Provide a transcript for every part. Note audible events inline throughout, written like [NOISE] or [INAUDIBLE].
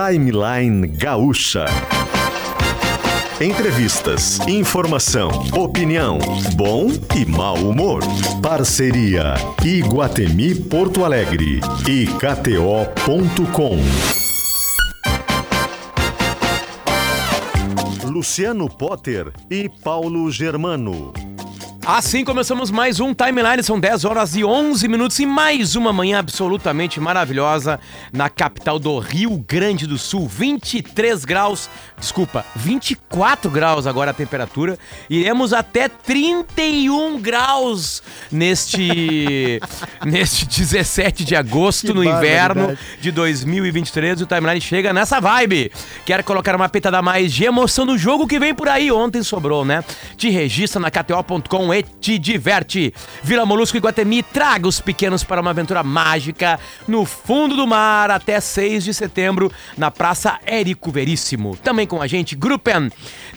Timeline Gaúcha. Entrevistas, informação, opinião, bom e mau humor. Parceria Iguatemi Porto Alegre e KTO.com. Luciano Potter e Paulo Germano. Assim começamos mais um Timeline, são 10 horas e 11 minutos e mais uma manhã absolutamente maravilhosa na capital do Rio Grande do Sul. 23 graus, desculpa, 24 graus agora a temperatura. Iremos até 31 graus neste [LAUGHS] neste 17 de agosto Que no inverno de 2023. O Timeline chega nessa vibe. Quer colocar uma pitada mais de emoção no jogo que vem por aí? Ontem sobrou, né? Te registra na KTO.com e te diverte. Vila Molusco e Guatemi, traga os pequenos para uma aventura mágica no fundo do mar até 6 de setembro na Praça Érico Veríssimo. Também com a gente, Gruppen.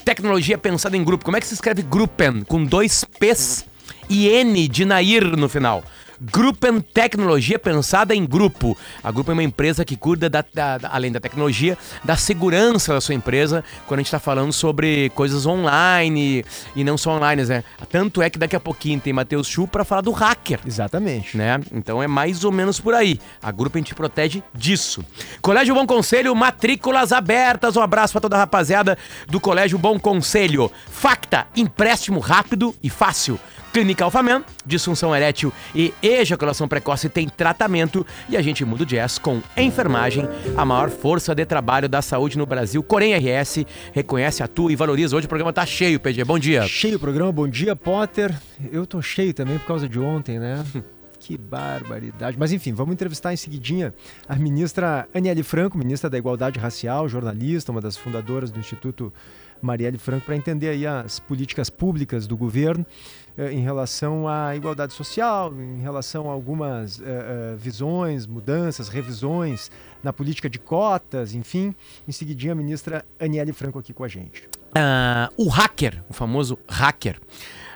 Tecnologia pensada em grupo. Como é que se escreve Gruppen? Com dois P's e N de Nair no final. Gruppen Tecnologia pensada em grupo. A Grupo é uma empresa que cuida, da, da- da- além da tecnologia, da segurança da sua empresa, quando a gente está falando sobre coisas online e não só online, né? Tanto é que daqui a pouquinho tem Matheus Chu para falar do hacker Exatamente. né? Então é mais ou menos por aí. A Grupo te protege disso. Colégio Bom Conselho, matrículas abertas. Um abraço para toda a rapaziada do Colégio Bom Conselho. Facta, empréstimo rápido e fácil. Clínica Alfaman, disfunção erétil e ejaculação precoce tem tratamento e a gente muda o jazz com enfermagem, a maior força de trabalho da saúde no Brasil. Corém RS reconhece, atua e valoriza. Hoje o programa tá cheio, PG. Bom dia. Cheio o programa, bom dia, Potter. Eu tô cheio também por causa de ontem, né? [LAUGHS] Que barbaridade. Mas enfim, vamos entrevistar em seguidinha a ministra Aniele Franco, ministra da Igualdade Racial, jornalista, uma das fundadoras do Instituto Marielle Franco, para entender aí as políticas públicas do governo em relação à igualdade social, em relação a algumas eh, eh, visões, mudanças, revisões na política de cotas, enfim. Em seguidinha, a ministra Aniele Franco aqui com a gente. Ah, o hacker, o famoso hacker,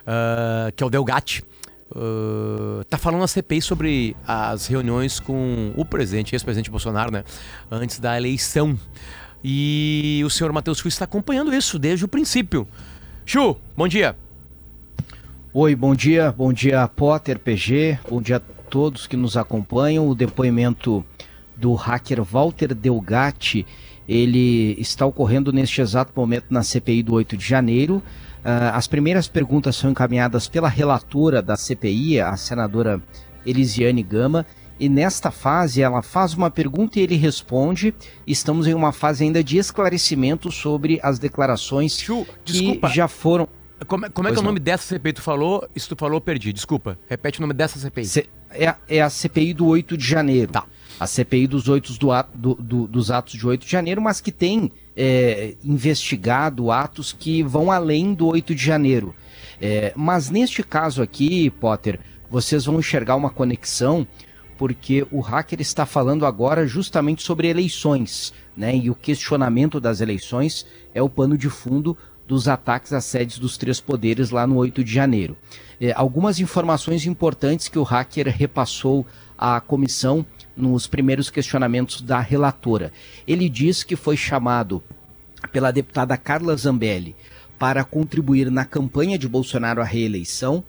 ah, que é o Delgatti, ah, tá falando na CPI sobre as reuniões com o presidente, ex-presidente Bolsonaro, né? Antes da eleição. E o senhor Matheus Chu está acompanhando isso desde o princípio. Chu, bom dia. Oi, bom dia, bom dia Potter, PG, bom dia a todos que nos acompanham. O depoimento do hacker Walter Delgatti, ele está ocorrendo neste exato momento na CPI do 8 de janeiro. Ah, as primeiras perguntas são encaminhadas pela relatora da CPI, a senadora Elisiane Gama, e nesta fase ela faz uma pergunta e ele responde. Estamos em uma fase ainda de esclarecimento sobre as declarações Chu, que já foram Como, é- como é que é o nome dessa CPI? Tu falou, se tu falou, eu perdi. Desculpa. Repete o nome dessa CPI. C- É, a- é a CPI do 8 de janeiro. Tá. A CPI dos, oito do ato- do- do- dos atos de 8 de janeiro, mas que tem é, investigado atos que vão além do 8 de janeiro. É, mas neste caso aqui, Potter, vocês vão enxergar uma conexão, porque o hacker está falando agora justamente sobre eleições, né? E o questionamento das eleições é o pano de fundo dos ataques às sedes dos três poderes lá no 8 de janeiro. É, algumas informações importantes que o hacker repassou à comissão nos primeiros questionamentos da relatora. Ele diz que foi chamado pela deputada Carla Zambelli para contribuir na campanha de Bolsonaro à reeleição,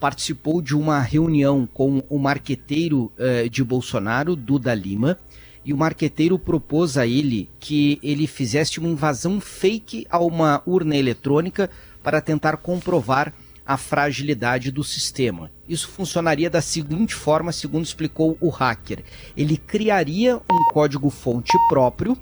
participou de uma reunião com o marqueteiro eh, de Bolsonaro, Duda Lima, e o marqueteiro propôs a ele que ele fizesse uma invasão fake a uma urna eletrônica para tentar comprovar a fragilidade do sistema. Isso funcionaria da seguinte forma, segundo explicou o hacker. Ele criaria um código-fonte próprio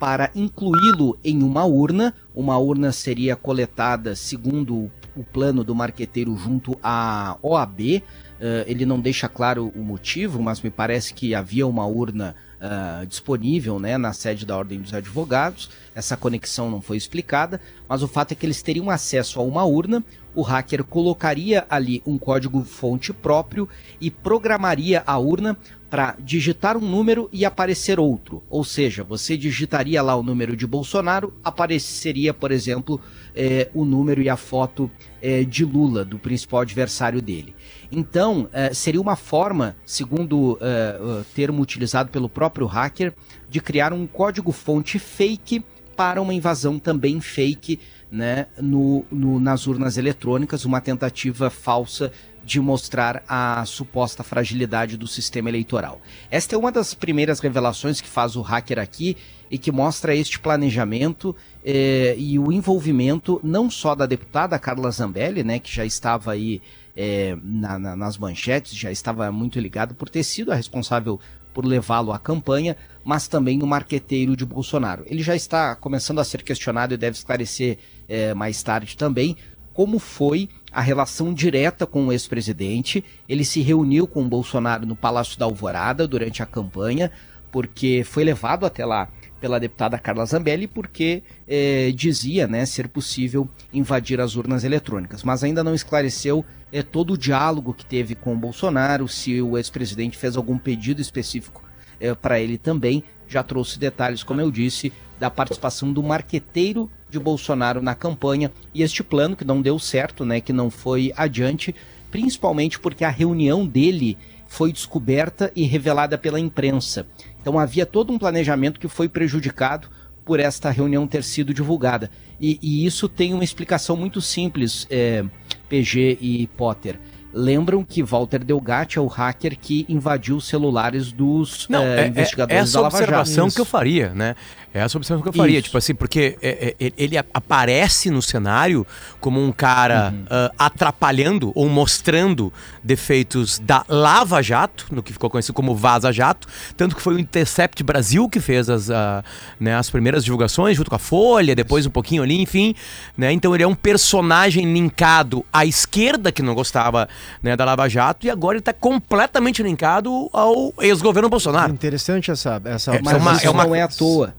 para incluí-lo em uma urna. Uma urna seria coletada segundo o- plano do marqueteiro junto à OAB. Eh, ele não deixa claro o motivo, mas me parece que havia uma urna ah, disponível né, na sede da Ordem dos Advogados. Essa conexão não foi explicada, mas o fato é que eles teriam acesso a uma urna, o hacker colocaria ali um código-fonte próprio e programaria a urna para digitar um número e aparecer outro. Ou seja, você digitaria lá o número de Bolsonaro, apareceria, por exemplo, eh, o número e a foto eh, de Lula, do principal adversário dele. Então, eh, seria uma forma, segundo o termo utilizado pelo próprio hacker, de criar um código-fonte fake para uma invasão também fake né, no, no, nas urnas eletrônicas, uma tentativa falsa de mostrar a suposta fragilidade do sistema eleitoral. Esta é uma das primeiras revelações que faz o hacker aqui e que mostra este planejamento eh, e o envolvimento não só da deputada Carla Zambelli, né, que já estava aí eh, na, na, nas manchetes, já estava muito ligado por ter sido a responsável por levá-lo à campanha, mas também no marqueteiro de Bolsonaro. Ele já está começando a ser questionado e deve esclarecer eh, mais tarde também como foi a relação direta com o ex-presidente. Ele se reuniu com o Bolsonaro no Palácio da Alvorada durante a campanha, porque foi levado até lá pela deputada Carla Zambelli, porque eh, dizia né, ser possível invadir as urnas eletrônicas. Mas ainda não esclareceu eh, todo o diálogo que teve com o Bolsonaro, se o ex-presidente fez algum pedido específico eh, para ele também. Já trouxe detalhes, como eu disse, da participação do marqueteiro de Bolsonaro na campanha e este plano que não deu certo, né, que não foi adiante, principalmente porque a reunião dele foi descoberta e revelada pela imprensa. Então havia todo um planejamento que foi prejudicado por esta reunião ter sido divulgada. E, e isso tem uma explicação muito simples, é, PG e Potter lembram que Walter Delgatti é o hacker que invadiu os celulares dos Não, é, é, investigadores essa da Lava Jato. observação que eu faria, né? É essa observação que eu faria, Isso. tipo assim, porque é, é, ele aparece no cenário como um cara Uhum. ah, atrapalhando ou mostrando defeitos da Lava Jato, no que ficou conhecido como Vaza Jato, tanto que foi o Intercept Brasil que fez as, ah, né, as primeiras divulgações junto com a Folha, depois um pouquinho ali, enfim, né? Então ele é um personagem linkado à esquerda que não gostava né, da Lava Jato e agora ele está completamente linkado ao ex-governo Bolsonaro. Interessante essa. essa É, Mas é uma- isso é uma- não é à toa.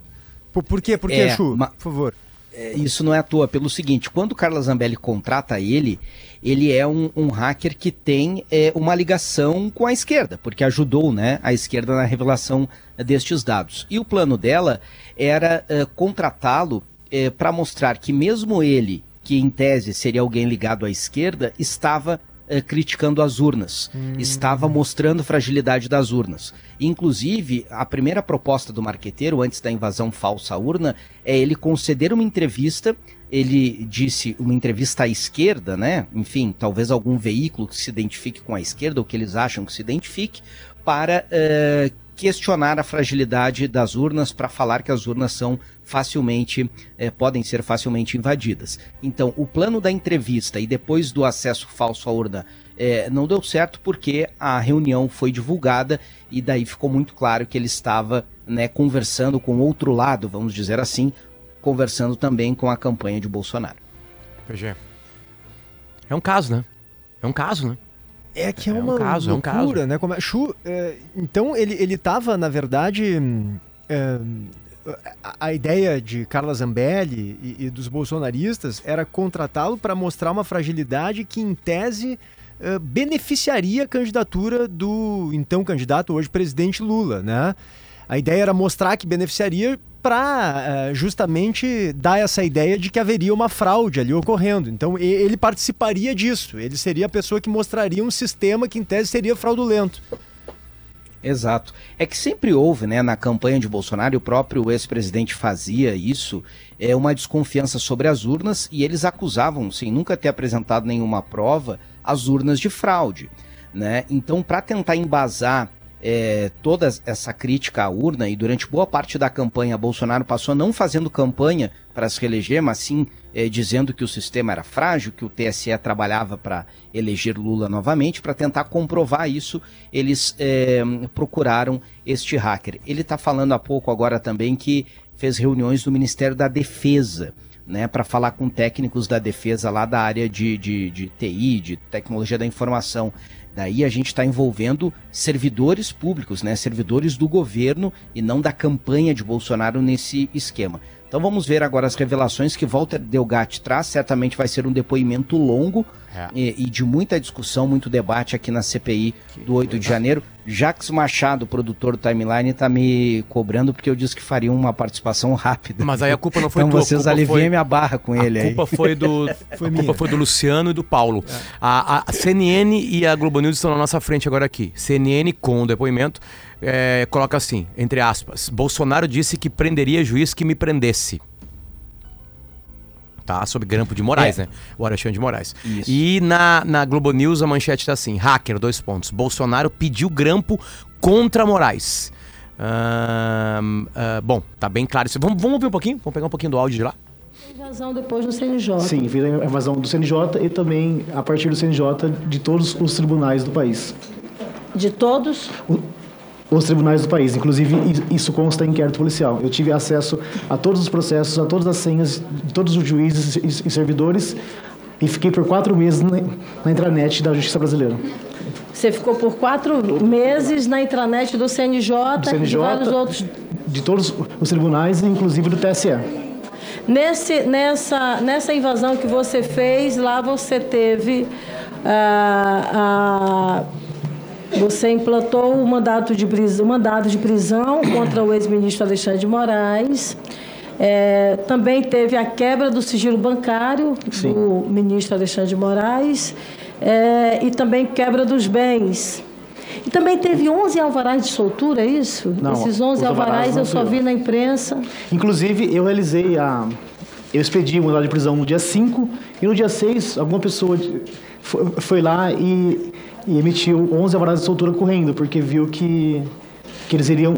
Por, por quê? Por quê, É, Chu? Por favor. É, Isso não é à toa, pelo seguinte, quando o Carlos Zambelli contrata ele, ele é um, um hacker que tem é, uma ligação com a esquerda, porque ajudou né, a esquerda na revelação destes dados. E o plano dela era é, contratá-lo para mostrar que mesmo ele, que em tese seria alguém ligado à esquerda, estava é, criticando as urnas, estava mostrando fragilidade das urnas. Inclusive, a primeira proposta do marqueteiro, antes da invasão falsa à urna, é ele conceder uma entrevista. Ele disse uma entrevista à esquerda, né? Enfim, talvez algum veículo que se identifique com a esquerda, ou que eles acham que se identifique, para eh, questionar a fragilidade das urnas, para falar que as urnas são facilmente, eh, podem ser facilmente invadidas. Então, o plano da entrevista e depois do acesso falso à urna eh, não deu certo porque a reunião foi divulgada e daí ficou muito claro que ele estava né, conversando com outro lado, vamos dizer assim, conversando também com a campanha de Bolsonaro. PG. É um caso, né? É um caso, né? É que é, É um uma caso, é um loucura, caso. né? Como é- Chu, é, então ele, ele tava, na verdade, é, a, a ideia de Carla Zambelli e, e dos bolsonaristas era contratá-lo para mostrar uma fragilidade que, em tese, é, beneficiaria a candidatura do então candidato, hoje presidente Lula, né? A ideia era mostrar que beneficiaria para justamente dar essa ideia de que haveria uma fraude ali ocorrendo. Então ele participaria disso. Ele seria a pessoa que mostraria um sistema que em tese seria fraudulento. Exato. É que sempre houve, né, na campanha de Bolsonaro, o próprio ex-presidente fazia isso, é uma desconfiança sobre as urnas e eles acusavam, sem nunca ter apresentado nenhuma prova, as urnas de fraude, né? Então, para tentar embasar é, toda essa crítica à urna e durante boa parte da campanha Bolsonaro passou não fazendo campanha para se reeleger, mas sim é, dizendo que o sistema era frágil, que o TSE trabalhava para eleger Lula novamente, para tentar comprovar isso, eles é, procuraram este hacker. Ele está falando há pouco agora também que fez reuniões do Ministério da Defesa. Né, para falar com técnicos da defesa lá da área de, de, de TI, de tecnologia da informação. Daí a gente está envolvendo servidores públicos, né, servidores do governo e não da campanha de Bolsonaro nesse esquema. Então vamos ver agora as revelações que Walter Delgatti traz. Certamente vai ser um depoimento longo É. e, e de muita discussão, muito debate aqui na CPI do 8 de janeiro. Jacques Machado, produtor do Timeline, tá me cobrando porque eu disse que faria uma participação rápida. Mas aí a culpa não foi [LAUGHS] então tua, a vocês aliviem foi- minha barra com ele a aí. culpa foi do [LAUGHS] Foi a minha. culpa foi do Luciano e do Paulo. A, a CNN e a Globo News estão na nossa frente agora aqui. CNN com o depoimento é, coloca assim, entre aspas, Bolsonaro disse que prenderia juiz que me prendesse. Tá, sob grampo de Moraes, É. né? O Alexandre de Moraes. Isso. E na, na Globo News a manchete tá assim: hacker, dois pontos. Bolsonaro pediu grampo contra Moraes. Ahn, ah, bom, tá bem claro isso. Vamos, vamos ouvir um pouquinho? Vamos pegar um pouquinho do áudio de lá? Invasão depois no CNJ. Sim, fez a invasão do CNJ e também, a partir do CNJ, de todos os tribunais do país. De todos. O- Os tribunais do país. Inclusive, isso consta em inquérito policial. Eu tive acesso a todos os processos, a todas as senhas todos os juízes e servidores e fiquei por quatro meses na, intranet da Justiça Brasileira. Você ficou por quatro meses na intranet do CNJ, Do e de vários CNJ, outros. de todos os tribunais, inclusive do TSE. Nesse, nessa, nessa invasão que você fez, lá você teve. ah, ah, você implantou o mandato de, prisão, mandado de prisão contra o ex-ministro Alexandre de Moraes. É, também teve a quebra do sigilo bancário Sim. do ministro Alexandre de Moraes. é, e também quebra dos bens. E também teve 11 alvarás de soltura, é isso? Não, Esses 11 os alvarás alvarás eu só vi na imprensa. Inclusive, eu realizei a. Eu expedi o mandado de prisão no dia 5 e no dia 6, alguma pessoa foi lá e, e emitiu 11 alvarás de soltura correndo, porque viu que, que eles iriam.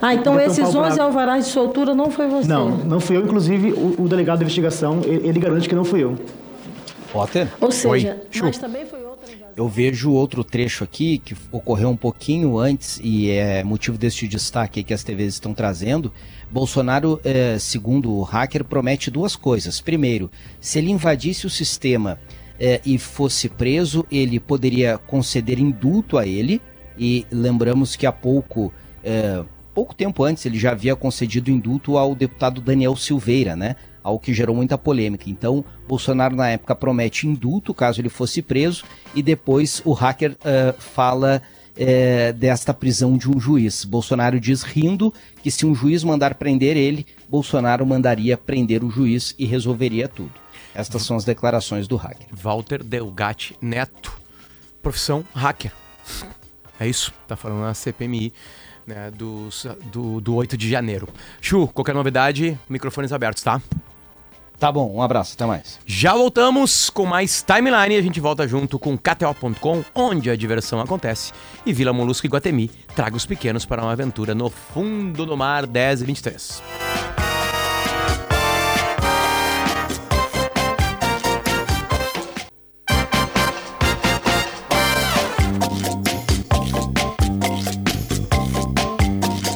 Ah, então esses tampar o 11 buraco. alvarás de soltura não foi você? Não, não fui eu. Inclusive, o, o delegado de investigação, ele, ele garante que não fui eu. Potter? Ou seja, Chu. mas também foi outra. Eu vejo outro trecho aqui que ocorreu um pouquinho antes e é motivo deste destaque que as TVs estão trazendo. Bolsonaro, eh, segundo o hacker, promete duas coisas. Primeiro, se ele invadisse o sistema eh, e fosse preso, ele poderia conceder indulto a ele. E lembramos que há pouco, eh, pouco tempo antes, ele já havia concedido indulto ao deputado Daniel Silveira, né? Algo que gerou muita polêmica. Então, Bolsonaro, na época, promete indulto caso ele fosse preso, e depois o hacker eh, fala eh, desta prisão de um juiz. Bolsonaro diz rindo que se um juiz mandar prender ele, Bolsonaro mandaria prender o juiz e resolveria tudo. Estas são as declarações do hacker. Walter Delgatti Neto, profissão hacker. É isso, tá falando na CPMI né, dos- do, do 8 de janeiro. Chu, qualquer novidade, microfones abertos, tá? Tá bom, um abraço, até mais. Já voltamos com mais timeline e a gente volta junto com KTO.com, onde a diversão acontece, e Vila Molusco e Guatemi. Traga os pequenos para uma aventura no fundo do mar 10 e 23.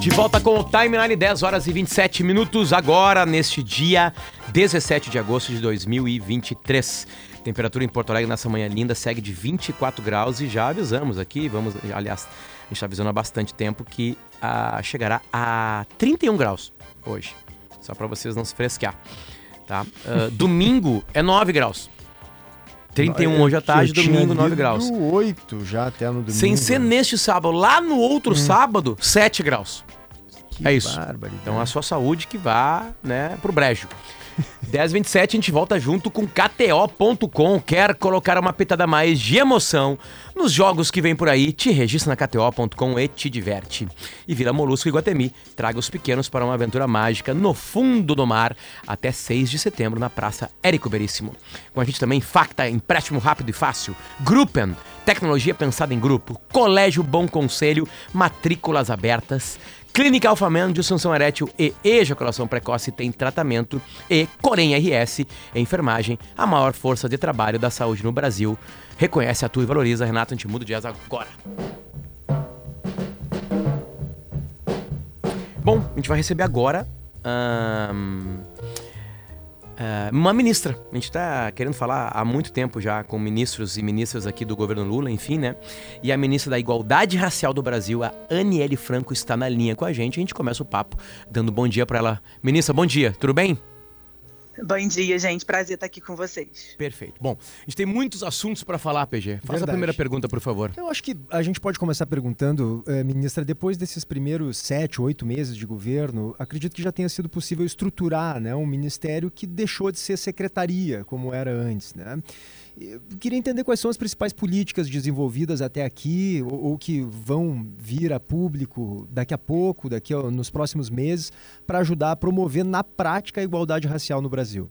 De volta com o Timeline, 10 horas e 27 minutos, agora neste dia 17 de agosto de 2023. Temperatura em Porto Alegre nessa manhã linda segue de 24 graus e já avisamos aqui, vamos, aliás, a gente está avisando há bastante tempo que ah, chegará a 31 graus hoje, só para vocês não se fresquear, tá? Ah, [LAUGHS] domingo é 9 graus. 31 hoje à tarde, domingo 9 lido graus. 8 já até no domingo. Sem ser neste sábado, lá no outro sábado, 7 graus. Que É isso. barbaridade. Então a sua saúde que vá, né, pro brejo. [LAUGHS] 10h27, a gente volta junto com KTO.com. Quer colocar uma pitada mais de emoção nos jogos que vem por aí? Te registra na KTO.com e te diverte. E Vila Molusco e Guatemi. Traga os pequenos para uma aventura mágica no fundo do mar até 6 de setembro na Praça Érico Veríssimo. Com a gente também Facta, empréstimo rápido e fácil. Gruppen, tecnologia pensada em grupo. Colégio Bom Conselho, matrículas abertas. Clínica Alfaman, disfunção erétil e ejaculação precoce tem tratamento. E Corém RS, enfermagem, a maior força de trabalho da saúde no Brasil. Reconhece, atua e valoriza. Renato Antimudo Jazz agora. Bom, a gente vai receber agora ahn, É, uma ministra. A gente está querendo falar há muito tempo já com ministros e ministras aqui do governo Lula, enfim, né? E a ministra da Igualdade Racial do Brasil, a Aniele Franco, está na linha com a gente. A gente começa o papo dando bom dia para ela. Ministra, bom dia, tudo bem? Bom dia, gente. Prazer estar aqui com vocês. Perfeito. Bom, a gente tem muitos assuntos para falar, PG. Faça Verdade. a primeira pergunta, por favor. Eu acho que a gente pode começar perguntando, eh, ministra, depois desses primeiros sete, oito meses de governo, acredito que já tenha sido possível estruturar né, um ministério que deixou de ser secretaria, como era antes. Né? Eu queria entender quais são as principais políticas desenvolvidas até aqui, ou, ou que vão vir a público daqui a pouco, daqui a, nos próximos meses, para ajudar a promover na prática a igualdade racial no Brasil.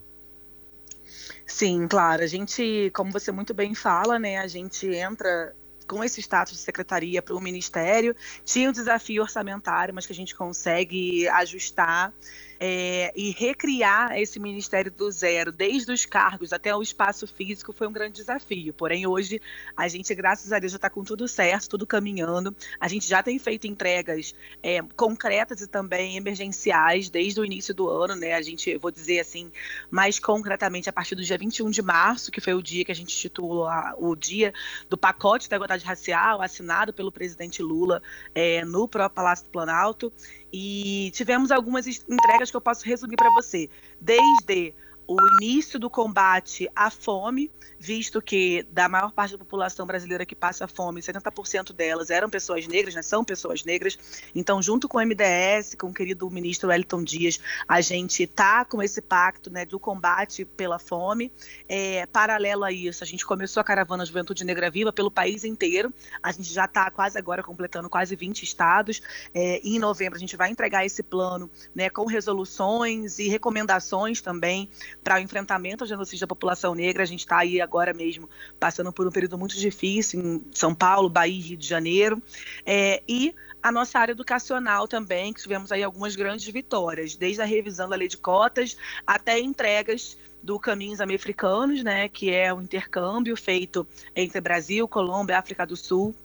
Sim, claro. A gente, como você muito bem fala, né, a gente entra com esse status de secretaria para o ministério. Tinha um desafio orçamentário, mas que a gente consegue ajustar. É, e recriar esse ministério do zero, desde os cargos até o espaço físico, foi um grande desafio. Porém, hoje, a gente, graças a Deus, já está com tudo certo, tudo caminhando. A gente já tem feito entregas é, concretas e também emergenciais desde o início do ano, né? A gente, vou dizer assim, mais concretamente, a partir do dia 21 de março, que foi o dia que a gente a, o dia do pacote da igualdade racial, assinado pelo presidente Lula é, no próprio Palácio do Planalto. E tivemos algumas entregas que eu posso resumir para você. Desde o início do combate à fome, visto que da maior parte da população brasileira que passa fome, 70% delas eram pessoas negras, né, são pessoas negras. Então, junto com o MDS, com o querido ministro Wellington Dias, a gente está com esse pacto né, do combate pela fome. É, paralelo a isso, a gente começou a caravana Juventude Negra Viva pelo país inteiro. A gente já está quase agora completando quase 20 estados. É, em novembro, a gente vai entregar esse plano né, com resoluções e recomendações também para o enfrentamento ao genocídio da população negra. A gente está aí agora mesmo passando por um período muito difícil em São Paulo, Bahia e Rio de Janeiro. É, e a nossa área educacional também, que tivemos aí algumas grandes vitórias, desde a revisão da lei de cotas até entregas do Caminhos Americanos, né, que é o intercâmbio feito entre Brasil, Colômbia, África do Sul,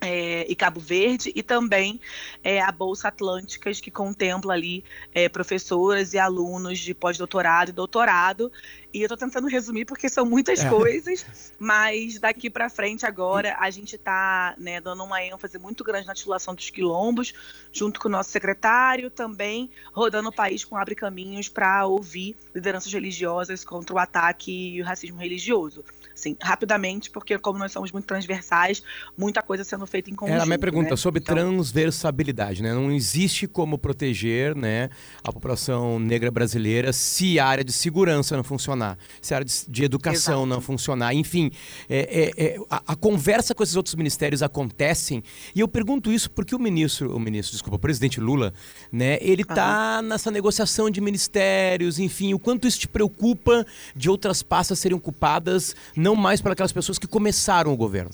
é, e Cabo Verde, e também é, a Bolsa Atlânticas, que contempla ali é, professoras e alunos de pós-doutorado e doutorado. E eu estou tentando resumir porque são muitas É. coisas, mas daqui para frente agora a gente está né, dando uma ênfase muito grande na titulação dos quilombos, junto com o nosso secretário, também rodando o país com Abre Caminhos para ouvir lideranças religiosas contra o ataque e o racismo religioso. Assim, rapidamente, porque como nós somos muito transversais, muita coisa sendo feita em conjunto. Era a minha pergunta né? sobre Então, transversalidade, né? Não existe como proteger, né, a população negra brasileira se a área de segurança não funcionar, se a área de, de educação Exato. não funcionar, enfim, é, é- é- a, a conversa com esses outros ministérios acontecem e eu pergunto isso porque o ministro, o ministro, desculpa, o presidente Lula, né, ele tá nessa negociação de ministérios, enfim, o quanto isso te preocupa de outras pastas serem ocupadas não mais para aquelas pessoas que começaram o governo.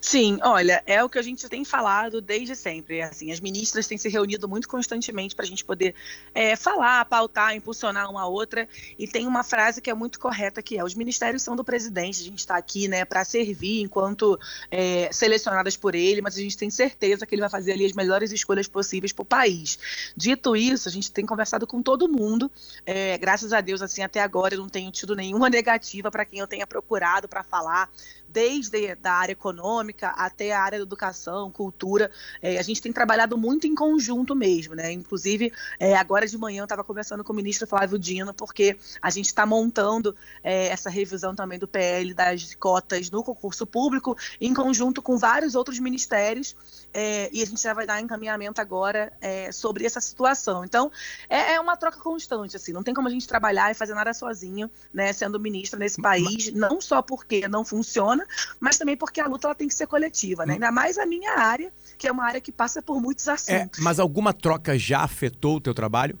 Sim, olha, é o que a gente tem falado desde sempre. Assim, as ministras têm se reunido muito constantemente para a gente poder é, falar, pautar, impulsionar uma a outra. E tem uma frase que é muito correta que é: os ministérios são do presidente. A gente está aqui, né, para servir enquanto é, selecionadas por ele, mas a gente tem certeza que ele vai fazer ali as melhores escolhas possíveis para o país. Dito isso, a gente tem conversado com todo mundo. É, graças a Deus, assim, até agora eu não tenho tido nenhuma negativa para quem eu tenha procurado para falar desde da área econômica até a área da educação, cultura. É, a gente tem trabalhado muito em conjunto mesmo, né? Inclusive, é, agora de manhã eu estava conversando com o ministro Flávio Dino, porque a gente está montando é, essa revisão também do PL das cotas no concurso público, em conjunto com vários outros ministérios, é, e a gente já vai dar encaminhamento agora é, sobre essa situação. Então, é, é uma troca constante, assim, não tem como a gente trabalhar e fazer nada sozinho, né, sendo ministra nesse país, não só porque não funciona, mas também porque a luta ela tem que ser coletiva, né? Ainda mais a minha área, que é uma área que passa por muitos É, assuntos. mas alguma troca já afetou o teu trabalho?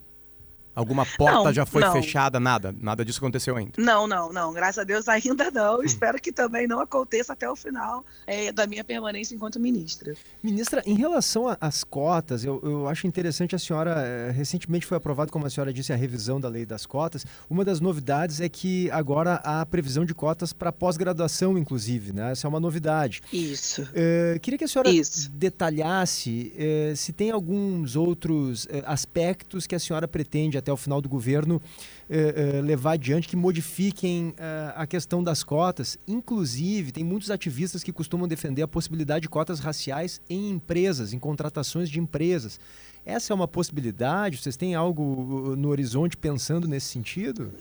Alguma porta Não, já foi não. fechada? Nada. Nada disso aconteceu ainda. Não, não, não. Graças a Deus ainda não. Hum. Espero que também não aconteça até o final é, da minha permanência enquanto ministra. Ministra, em relação às cotas, eu, eu acho interessante a senhora, eh, recentemente foi aprovado, como a senhora disse, a revisão da lei das cotas. Uma das novidades é que agora há previsão de cotas para pós-graduação, inclusive, né? Essa é uma novidade. Isso. Eh, queria que a senhora Isso. detalhasse eh, se tem alguns outros aspectos que a senhora pretende até o final do governo eh, eh, levar adiante que modifiquem eh, a questão das cotas. Inclusive, tem muitos ativistas que costumam defender a possibilidade de cotas raciais em empresas, em contratações de empresas. Essa é uma possibilidade? Vocês têm algo uh, no horizonte pensando nesse sentido?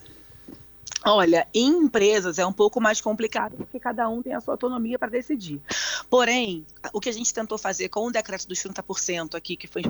Olha, em empresas é um pouco mais complicado, porque cada um tem a sua autonomia para decidir. Porém, o que a gente tentou fazer com o decreto dos 30% aqui, que foi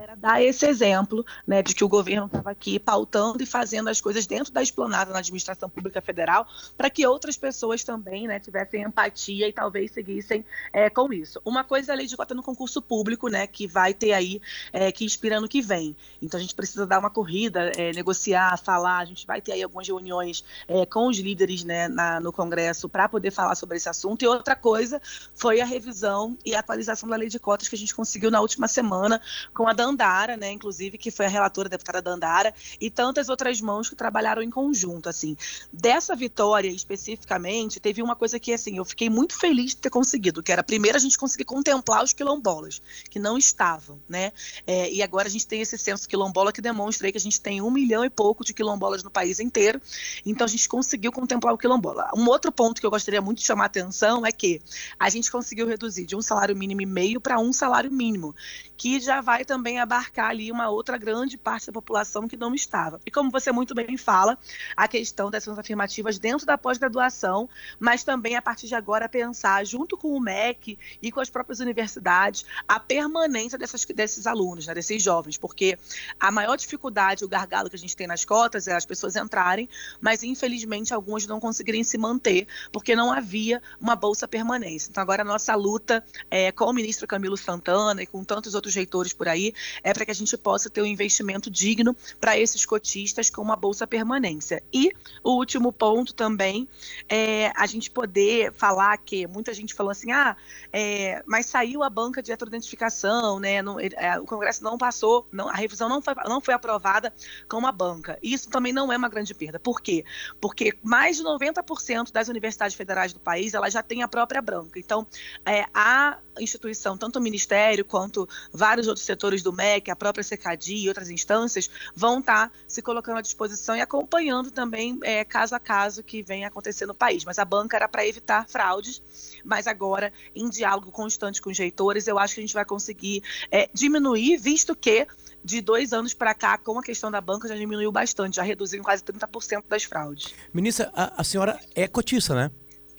era dar esse exemplo né, de que o governo estava aqui pautando e fazendo as coisas dentro da esplanada na administração pública federal para que outras pessoas também né, tivessem empatia e talvez seguissem é, com isso. Uma coisa é a lei de cota no concurso público, né, que vai ter aí, é, que inspira ano que vem. Então a gente precisa dar uma corrida, é, negociar, falar, a gente vai ter aí algumas reuniões com os líderes né, na, no Congresso para poder falar sobre esse assunto. E outra coisa foi a revisão e atualização da lei de cotas que a gente conseguiu na última semana com a Dandara, né, inclusive, que foi a relatora, a deputada Dandara, e tantas outras mãos que trabalharam em conjunto, assim. Dessa vitória, especificamente, teve uma coisa que, assim, eu fiquei muito feliz de ter conseguido, que era, primeiro, a gente conseguir contemplar os quilombolas, que não estavam, né, é, e agora a gente tem esse censo quilombola que demonstra que a gente tem um milhão e pouco de quilombolas no país inteiro, então a gente conseguiu contemplar o quilombola. Um outro ponto que eu gostaria muito de chamar a atenção é que a gente conseguiu reduzir de um salário mínimo e meio para um salário mínimo, que já vai também abarcar ali uma outra grande parte da população que não estava. E como você muito bem fala, a questão dessas afirmativas dentro da pós-graduação, mas também a partir de agora pensar, junto com o MEC e com as próprias universidades, a permanência dessas, desses alunos, né, desses jovens, porque a maior dificuldade, o gargalo que a gente tem nas cotas é as pessoas entrarem, mas infelizmente algumas não conseguirem se manter, porque não havia uma bolsa permanência. Então agora a nossa luta é, com o ministro Camilo Santana e com tantos outros reitores por aí é para que a gente possa ter um investimento digno para esses cotistas com uma bolsa permanência. E o último ponto também é a gente poder falar que muita gente falou assim, ah, é, mas saiu a banca de heteroidentificação, né? Não, é, o Congresso não passou, não, a revisão não foi, não foi aprovada com uma banca. Isso também não é uma grande perda. Por quê? Porque mais de 90% das universidades federais do país ela já tem a própria branca. Então, é, a instituição, tanto o Ministério quanto vários outros setores do MEC, a própria CECADI e outras instâncias, vão estar tá se colocando à disposição e acompanhando também é, caso a caso que vem acontecer no país. Mas a banca era para evitar fraudes, mas agora, em diálogo constante com os reitores, eu acho que a gente vai conseguir é, diminuir, visto que de dois anos para cá, com a questão da banca, já diminuiu bastante, já reduziu em quase 30% das fraudes. Ministra, a, a senhora é cotista, né?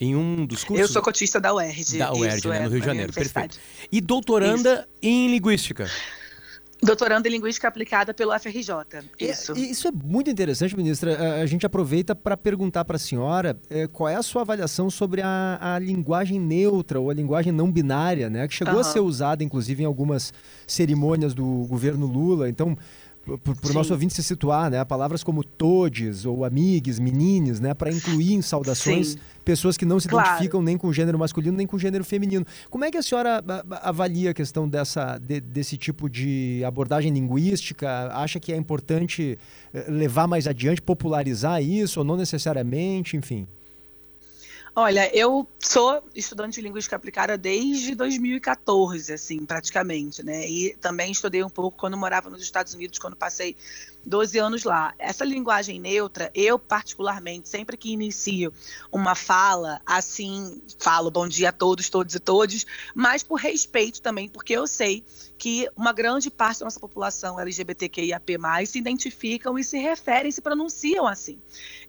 em um dos cursos? Eu sou cotista da UERJ. Da UERJ, né, no Rio de Janeiro. Perfeito. E doutoranda isso. em linguística. Doutorando em Linguística Aplicada pelo FRJ. Isso. É, isso é muito interessante, ministra. A gente aproveita para perguntar para a senhora é, qual é a sua avaliação sobre a, a, linguagem neutra ou a linguagem não binária, né? Que chegou uhum. a ser usada, inclusive, em algumas cerimônias do governo Lula. Então, para o nosso ouvinte se situar, né? Palavras como todes ou amigues, menines, né? Para incluir em saudações Sim. pessoas que não se claro. identificam nem com o gênero masculino nem com o gênero feminino. Como é que a senhora avalia a questão dessa, de, desse tipo de abordagem linguística? Acha que é importante eh, levar mais adiante, popularizar isso ou não necessariamente, enfim? Olha, eu sou estudante de linguística aplicada desde 2014, assim, praticamente, né? E também estudei um pouco quando morava nos Estados Unidos, quando passei 12 anos lá. Essa linguagem neutra, eu particularmente, sempre que inicio uma fala, assim, falo bom dia a todos, todos e todos, mas por respeito também, porque eu sei que uma grande parte da nossa população LGBTQIAP+, se identificam e se referem, se pronunciam assim.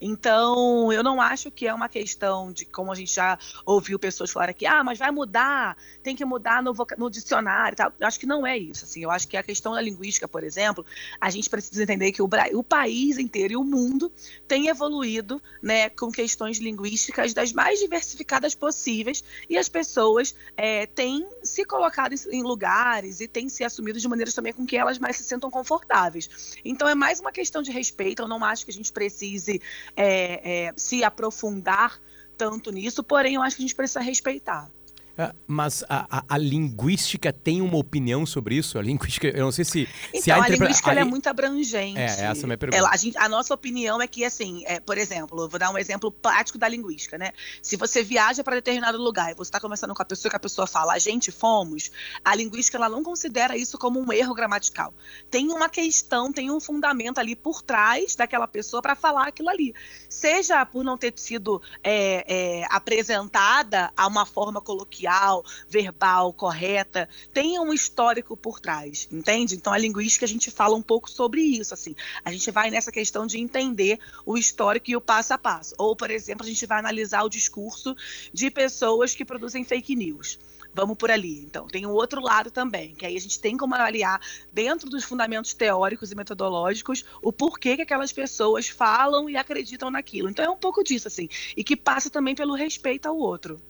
Então, eu não acho que é uma questão de, como a gente já ouviu pessoas falar aqui, ah, mas vai mudar, tem que mudar no, no dicionário e tal. Eu acho que não é isso, assim. Eu acho que a questão da linguística, por exemplo, a gente precisa entender que o, o país inteiro e o mundo tem evoluído, né, com questões linguísticas das mais diversificadas possíveis e as pessoas é, têm se colocado em lugares e têm podem ser assumidos de maneiras também com que elas mais se sentam confortáveis. Então é mais uma questão de respeito. Eu não acho que a gente precise é, é, se aprofundar tanto nisso, porém eu acho que a gente precisa respeitar. Ah, mas a, a, a, linguística tem uma opinião sobre isso? A linguística, eu não sei se. Então, se a, a linguística é muito abrangente. É, essa é a minha pergunta. Ela, a, gente, a, nossa opinião é que, assim, é, por exemplo, eu vou dar um exemplo prático da linguística, né? Se você viaja para determinado lugar e você está conversando com a pessoa que a pessoa fala, a gente fomos, a linguística ela não considera isso como um erro gramatical. Tem uma questão, tem um fundamento ali por trás daquela pessoa para falar aquilo ali. Seja por não ter sido é, é, apresentada a uma forma coloquial, verbal, correta, tenha um histórico por trás, entende? Então a linguística a gente fala um pouco sobre isso, assim. A gente vai nessa questão de entender o histórico e o passo a passo. Ou, por exemplo, a gente vai analisar o discurso de pessoas que produzem fake news vamos por ali. Então, tem o outro lado também, que aí a gente tem como avaliar, dentro dos fundamentos teóricos e metodológicos, o porquê que aquelas pessoas falam e acreditam naquilo. Então, é um pouco disso, assim, e que passa também pelo respeito ao outro.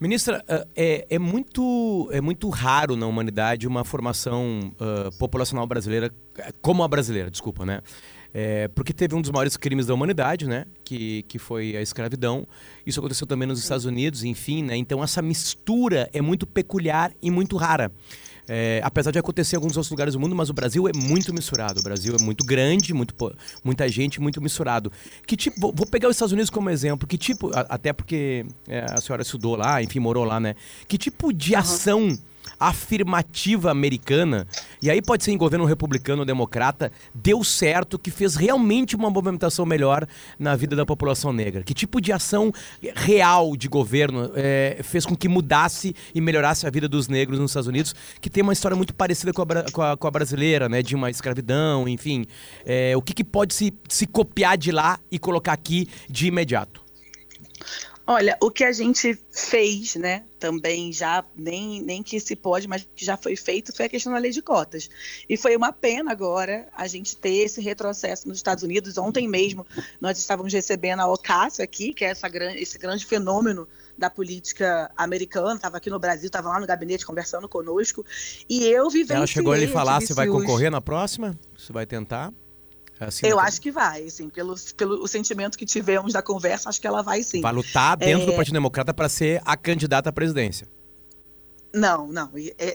Ministra, ah, é, é, muito, é muito raro na humanidade uma formação uh, populacional brasileira, como a brasileira, desculpa, né? É, porque teve um dos maiores crimes da humanidade, né? Que, que foi a escravidão. Isso aconteceu também nos Estados Unidos, enfim, né? Então essa mistura é muito peculiar e muito rara. É, apesar de acontecer em alguns outros lugares do mundo, mas o Brasil é muito misturado. O Brasil é muito grande, muito, muita gente, muito misturado. Que tipo, vou, vou pegar os Estados Unidos como exemplo. Que tipo, a, até porque é, a senhora estudou lá, enfim, morou lá, né? Que tipo de ação afirmativa americana, e aí pode ser em governo republicano ou democrata, deu certo, que fez realmente uma movimentação melhor na vida da população negra? Que tipo de ação real de governo é, fez com que mudasse e melhorasse a vida dos negros nos Estados Unidos, que tem uma história muito parecida com a, com a, com a brasileira, né? De uma escravidão, enfim. É, o que, que pode se, se copiar de lá e colocar aqui de imediato? Olha, o que a gente fez, né, também já, nem, nem que se pode, mas que já foi feito, foi a questão da lei de cotas. E foi uma pena agora a gente ter esse retrocesso nos Estados Unidos. Ontem mesmo nós estávamos recebendo a Ocasio aqui, que é essa, esse grande fenômeno da política americana, estava aqui no Brasil, estava lá no gabinete conversando conosco, e eu vivenciei... Ela chegou a lhe falar se vai concorrer na próxima? Se vai tentar? Assim, eu acho que vai, assim, pelo, pelo o sentimento que tivemos da conversa, acho que ela vai sim. Vai lutar dentro é... do Partido Democrata para ser a candidata à presidência. Não, não.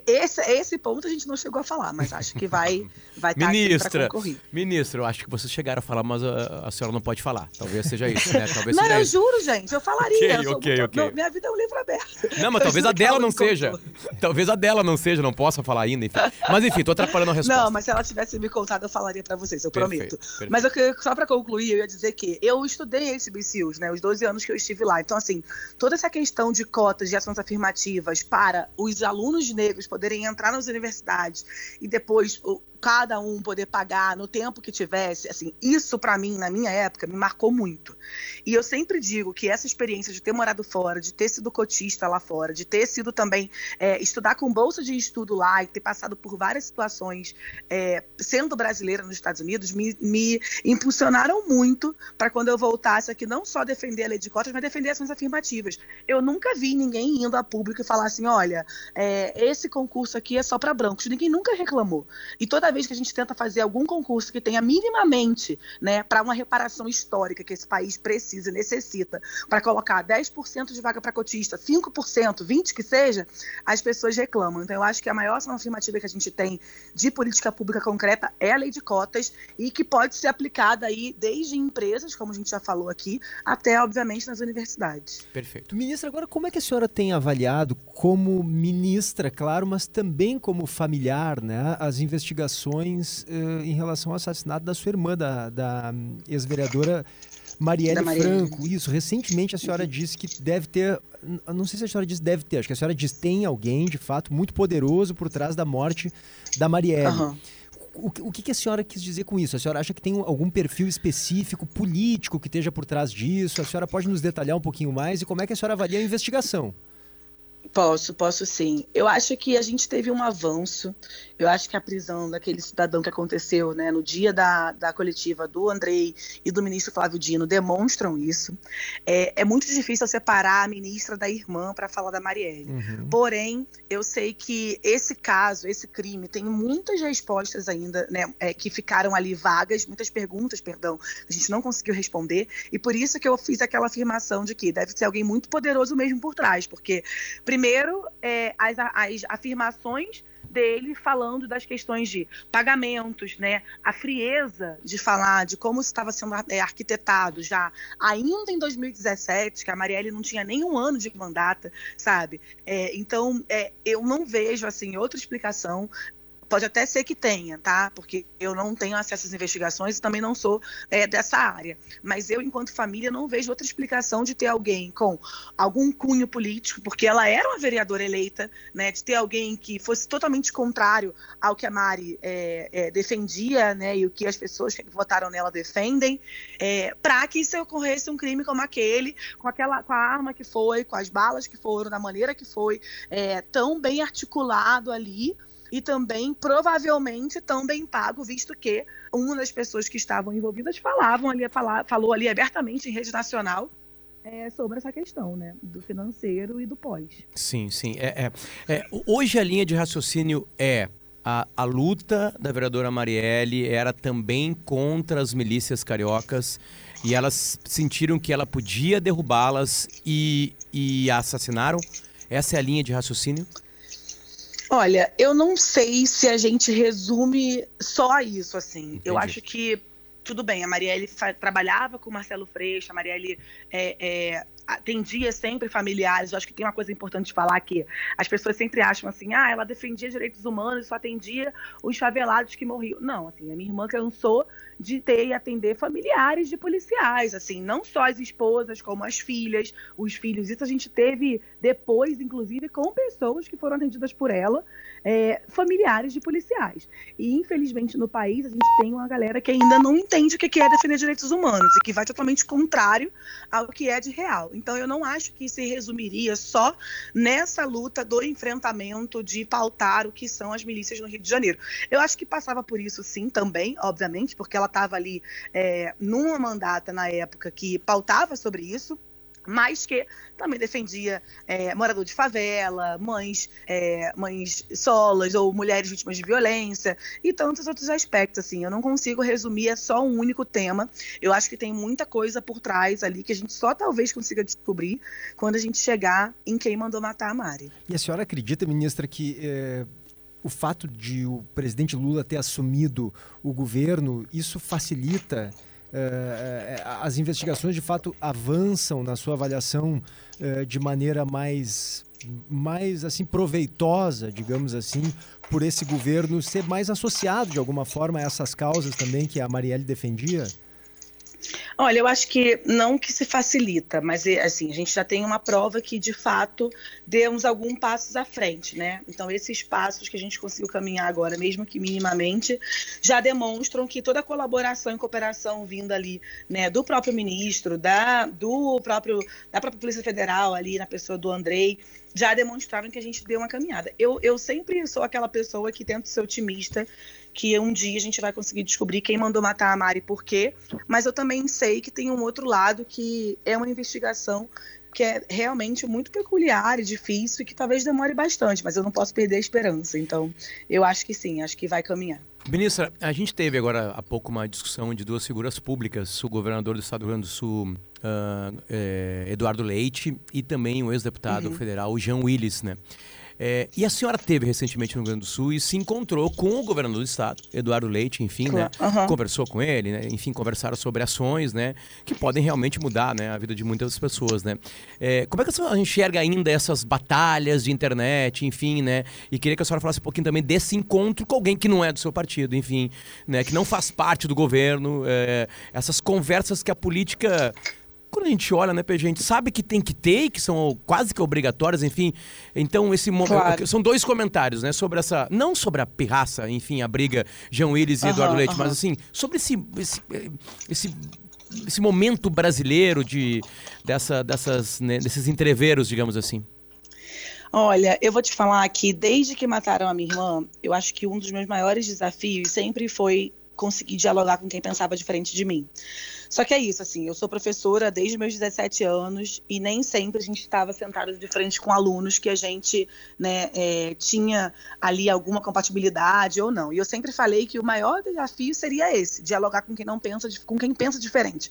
Esse, esse ponto a gente não chegou a falar, mas acho que vai [LAUGHS] vai estar tá Ministra, Ministra, eu acho que vocês chegaram a falar, mas a, a, senhora não pode falar. Talvez seja isso, né? Talvez não, eu isso. juro, gente. Eu falaria. Okay, eu okay, okay. Meu, minha vida é um livro aberto. Não, mas talvez a dela não seja. Talvez a dela não seja, não possa falar ainda, enfim. Mas enfim, tô atrapalhando a resposta. Não, mas se ela tivesse me contado, eu falaria para vocês, eu perfeito, prometo. Perfeito. Mas eu, só para concluir, eu ia dizer que eu estudei HBCUs, né? Os 12 anos que eu estive lá. Então, assim, toda essa questão de cotas de ações afirmativas para os alunos negros poderem entrar nas universidades e depois cada um poder pagar no tempo que tivesse, assim, isso para mim, na minha época, me marcou muito. E eu sempre digo que essa experiência de ter morado fora, de ter sido cotista lá fora, de ter sido também é, estudar com bolsa de estudo lá e ter passado por várias situações, é, sendo brasileira nos Estados Unidos, me, me impulsionaram muito para quando eu voltasse aqui, não só defender a lei de cotas, mas defender ações afirmativas. Eu nunca vi ninguém indo a público e falar assim: olha, é, esse concurso aqui é só para brancos. Ninguém nunca reclamou. E toda vez que a gente tenta fazer algum concurso que tenha minimamente, né, para uma reparação histórica que esse país precisa e necessita, para colocar 10% de vaga para cotista, 5%, 20% que seja, as pessoas reclamam. Então, eu acho que a maior ação afirmativa que a gente tem de política pública concreta é a lei de cotas e que pode ser aplicada aí desde empresas, como a gente já falou aqui, até, obviamente, nas universidades. Perfeito. Ministra, agora como é que a senhora tem avaliado como ministra, claro, mas também como familiar, né, as investigações uh, em relação ao assassinato da sua irmã, da, da ex-vereadora Marielle, Marielle Franco. Isso, recentemente a senhora disse que deve ter. Não sei se a senhora disse deve ter, acho que a senhora diz tem alguém, de fato, muito poderoso por trás da morte da Marielle. Uhum. O, que, a senhora quis dizer com isso? A senhora acha que tem algum perfil específico, político, que esteja por trás disso? A senhora pode nos detalhar um pouquinho mais e como é que a senhora avalia a investigação? Posso, posso sim. Eu acho que a gente teve um avanço. Eu acho que a prisão daquele cidadão que aconteceu né, no dia da, da coletiva do Andrei e do ministro Flávio Dino demonstram isso. É, é muito difícil separar a ministra da irmã para falar da Marielle. Uhum. Porém, eu sei que esse caso, esse crime, tem muitas respostas ainda né, é, que ficaram ali vagas, muitas perguntas, perdão, a gente não conseguiu responder. E por isso que eu fiz aquela afirmação de que deve ser alguém muito poderoso mesmo por trás. Porque, primeiro, primeiro, é, as, as afirmações dele falando das questões de pagamentos, né? A frieza de falar de como estava sendo é, arquitetado já ainda em 2017, que a Marielle não tinha nenhum ano de mandata, sabe? É, então, é, eu não vejo assim outra explicação Pode até ser que tenha, tá? Porque eu não tenho acesso às investigações e também não sou é, dessa área. Mas eu, enquanto família, não vejo outra explicação de ter alguém com algum cunho político, porque ela era uma vereadora eleita, né? De ter alguém que fosse totalmente contrário ao que a Mari é, é, defendia, né? E o que as pessoas que votaram nela defendem, é, para que isso ocorresse um crime como aquele, com aquela, com a arma que foi, com as balas que foram, da maneira que foi, é, tão bem articulado ali e também provavelmente tão bem pago, visto que uma das pessoas que estavam envolvidas falavam ali, falou ali abertamente em rede nacional é, sobre essa questão, né, do financeiro e do pós. Sim, sim. É, é, é, hoje a linha de raciocínio é a, a luta da vereadora Marielle era também contra as milícias cariocas e elas sentiram que ela podia derrubá-las e, e a assassinaram. Essa é a linha de raciocínio? Olha, eu não sei se a gente resume só isso, assim. Entendi. Eu acho que tudo bem, a Marielle trabalhava com o Marcelo Freixo, a Marielle é, é, atendia sempre familiares. Eu acho que tem uma coisa importante de falar que as pessoas sempre acham assim, ah, ela defendia direitos humanos só atendia os favelados que morriam. Não, assim, a minha irmã cansou de ter e atender familiares de policiais, assim, não só as esposas, como as filhas, os filhos. Isso a gente teve depois, inclusive, com pessoas que foram atendidas por ela, é, familiares de policiais. E, infelizmente, no país, a gente tem uma galera que ainda não entende o que é defender direitos humanos e que vai totalmente contrário ao que é de real. Então, eu não acho que se resumiria só nessa luta do enfrentamento de pautar o que são as milícias no Rio de Janeiro. Eu acho que passava por isso, sim, também, obviamente, porque ela estava ali é, numa mandata na época que pautava sobre isso mas que também defendia é, morador de favela, mães, é, mães solas ou mulheres vítimas de violência e tantos outros aspectos. Assim, eu não consigo resumir é só um único tema. Eu acho que tem muita coisa por trás ali que a gente só talvez consiga descobrir quando a gente chegar em quem mandou matar a Mari. E a senhora acredita, ministra, que é, o fato de o presidente Lula ter assumido o governo isso facilita as investigações de fato avançam na sua avaliação é, de maneira mais mais assim proveitosa, digamos assim, por esse governo ser mais associado de alguma forma a essas causas também que a Marielle defendia? Olha, eu acho que não que se facilita, mas é, assim, a gente já tem uma prova que de fato demos alguns passos à frente, né? Então, esses passos que a gente conseguiu caminhar agora, mesmo que minimamente, já demonstram que toda a colaboração e cooperação vinda ali, né, do próprio ministro, da do próprio da própria Polícia Federal ali na pessoa do Andrei, já demonstraram que a gente deu uma caminhada. Eu, eu sempre sou aquela pessoa que tento ser otimista que um dia a gente vai conseguir descobrir quem mandou matar a Mari e por quê, mas eu também sei que tem um outro lado que é uma investigação que é realmente muito peculiar e difícil e que talvez demore bastante, mas eu não posso perder a esperança. Então, eu acho que sim, acho que vai caminhar. Ministra, a gente teve agora há pouco uma discussão de duas figuras públicas, o governador do estado do Rio Grande do Sul, uh, Eduardo Leite, e também o ex-deputado uhum. federal, Jean Willis, né? É, e a senhora teve recentemente no Rio Grande do Sul e se encontrou com o governador do estado, Eduardo Leite, enfim, né? Uhum. Conversou com ele, né? Enfim, conversaram sobre ações, né? Que podem realmente mudar, né? A vida de muitas pessoas, né? É, como é que a senhora enxerga ainda essas batalhas de internet, enfim, né? E queria que a senhora falasse um pouquinho também desse encontro com alguém que não é do seu partido, enfim, né? Que não faz parte do governo, é, essas conversas que a política quando a gente olha, né, a gente sabe que tem que ter que são quase que obrigatórias, enfim. Então, esse claro. são dois comentários, né, sobre essa. Não sobre a pirraça, enfim, a briga João Willis e Eduardo Leite, mas assim, sobre esse, esse, esse esse momento brasileiro de dessa, dessas, né, desses entreveros, digamos assim? Olha, eu vou te falar que desde que mataram a minha irmã, eu acho que um dos meus maiores desafios sempre foi conseguir dialogar com quem pensava diferente de mim Só que é isso, assim, eu sou professora desde meus 17 anos e nem sempre a gente estava sentado de frente com alunos que a gente né, é, tinha ali alguma compatibilidade ou não. E eu sempre falei que o maior desafio seria esse, dialogar com quem não pensa, com quem pensa diferente.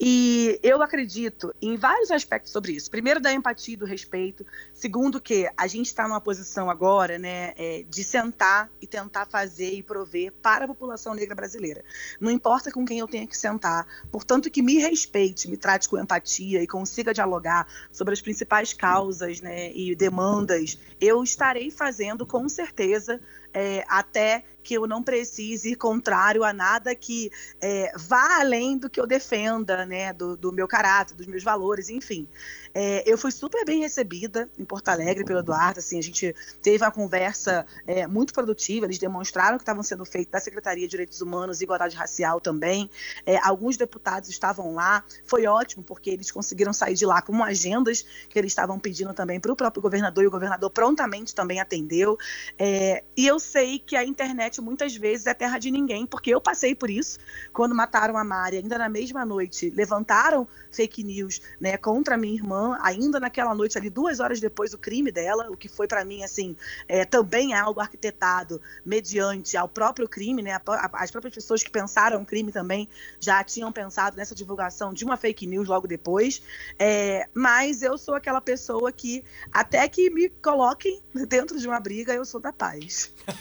E eu acredito em vários aspectos sobre isso. Primeiro, da empatia e do respeito. Segundo, que a gente está numa posição agora né, é, de sentar e tentar fazer e prover para a população negra brasileira. Não importa com quem eu tenha que sentar, portanto, que me respeite, me trate com empatia e consiga dialogar sobre as principais causas né, e demandas, eu estarei fazendo com certeza é, até que eu não precise ir contrário a nada que é, vá além do que eu defenda, né, do, do meu caráter, dos meus valores, enfim. É, eu fui super bem recebida em Porto Alegre pelo Eduardo, assim, a gente teve uma conversa é, muito produtiva, eles demonstraram que estavam sendo feitos da Secretaria de Direitos Humanos e Igualdade Racial também, é, alguns deputados estavam lá, foi ótimo, porque eles conseguiram sair de lá com agendas que eles estavam pedindo também para o próprio governador, e o governador prontamente também atendeu, é, e eu sei que a internet muitas vezes é terra de ninguém, porque eu passei por isso, quando mataram a Mari, ainda na mesma noite, levantaram fake news né, contra minha irmã, ainda naquela noite ali, duas horas depois do crime dela, o que foi para mim, assim, é, também algo arquitetado mediante ao próprio crime, né, as próprias pessoas que pensaram o crime também já tinham pensado nessa divulgação de uma fake news logo depois, é, mas eu sou aquela pessoa que, até que me coloquem dentro de uma briga, eu sou da paz. [LAUGHS]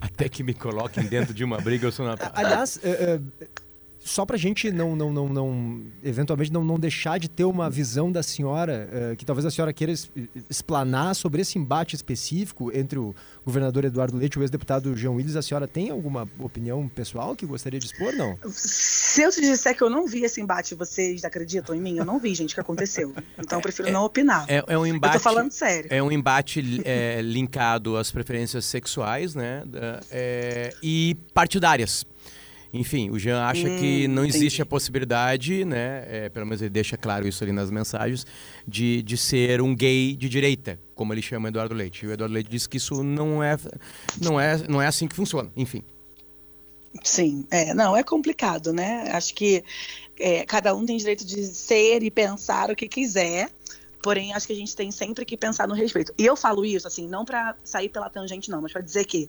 Até que me coloquem dentro de uma briga, eu sou na Aliás, uh, uh, só pra gente não, não, não, não eventualmente não, não deixar de ter uma visão da senhora, uh, que talvez a senhora queira explanar sobre esse embate específico entre o governador Eduardo Leite e o ex-deputado Jean Willis, a senhora tem alguma opinião pessoal que gostaria de expor, não? Se eu te disser que eu não vi esse embate, vocês acreditam em mim? Eu não vi, gente, o que aconteceu. Então eu prefiro é, não opinar. É, é, um embate. Eu tô falando sério. É um embate é, linkado às preferências sexuais, né? É, e partidárias. Enfim, o Jean acha hum, que não existe entendi. a possibilidade, né? É, pelo menos ele deixa claro isso ali nas mensagens, de, de ser um gay de direita, como ele chama Eduardo Leite. E o Eduardo Leite diz que isso não é, não é, não é assim que funciona. Enfim. Sim, é, não, é complicado, né? Acho que é, cada um tem direito de ser e pensar o que quiser. Porém, acho que a gente tem sempre que pensar no respeito. E eu falo isso, assim, não para sair pela tangente, não, mas para dizer que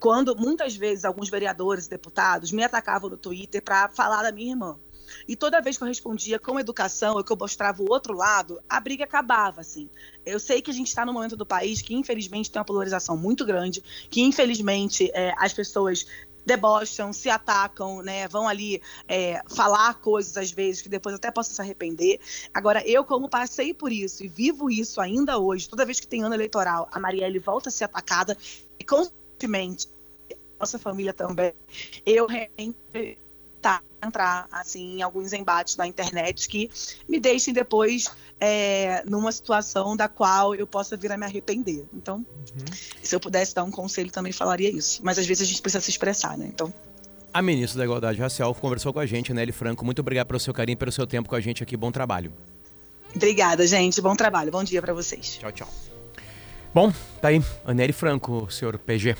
quando muitas vezes alguns vereadores e deputados me atacavam no Twitter para falar da minha irmã. E toda vez que eu respondia com educação, ou que eu mostrava o outro lado, a briga acabava, assim. Eu sei que a gente está num momento do país que, infelizmente, tem uma polarização muito grande, que, infelizmente, é, as pessoas debocham, se atacam, né? Vão ali é, falar coisas às vezes que depois até possam se arrepender. Agora, eu, como passei por isso e vivo isso ainda hoje, toda vez que tem ano eleitoral, a Marielle volta a ser atacada e constantemente nossa família também. Eu realmente entrar assim em alguns embates na internet que me deixem depois é, numa situação da qual eu possa vir a me arrepender. Então, uhum. se eu pudesse dar um conselho, também falaria isso. Mas às vezes a gente precisa se expressar, né? Então. A ministra da Igualdade Racial conversou com a gente, Nelly Franco. Muito obrigado pelo seu carinho, pelo seu tempo com a gente aqui. Bom trabalho. Obrigada, gente. Bom trabalho. Bom dia para vocês. Tchau, tchau. Bom, tá aí. Aneli Franco, senhor PG.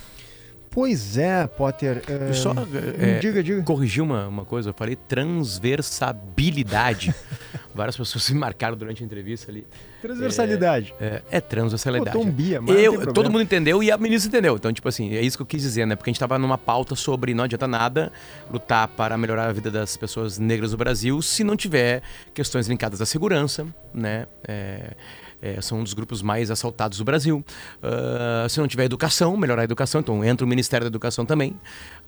Pois é, Potter. Uh, só é, diga, diga. corrigir uma, uma coisa, eu falei transversabilidade. [LAUGHS] Várias pessoas me marcaram durante a entrevista ali. Transversalidade. É, é, é transversalidade. Pô, Bia, eu, todo mundo entendeu e a ministra entendeu. Então, tipo assim, é isso que eu quis dizer, né? Porque a gente tava numa pauta sobre não adianta nada lutar para melhorar a vida das pessoas negras do Brasil se não tiver questões linkadas à segurança, né? É, é, são um dos grupos mais assaltados do Brasil. Uh, se não tiver educação, melhorar a educação, então entra o Ministério da Educação também.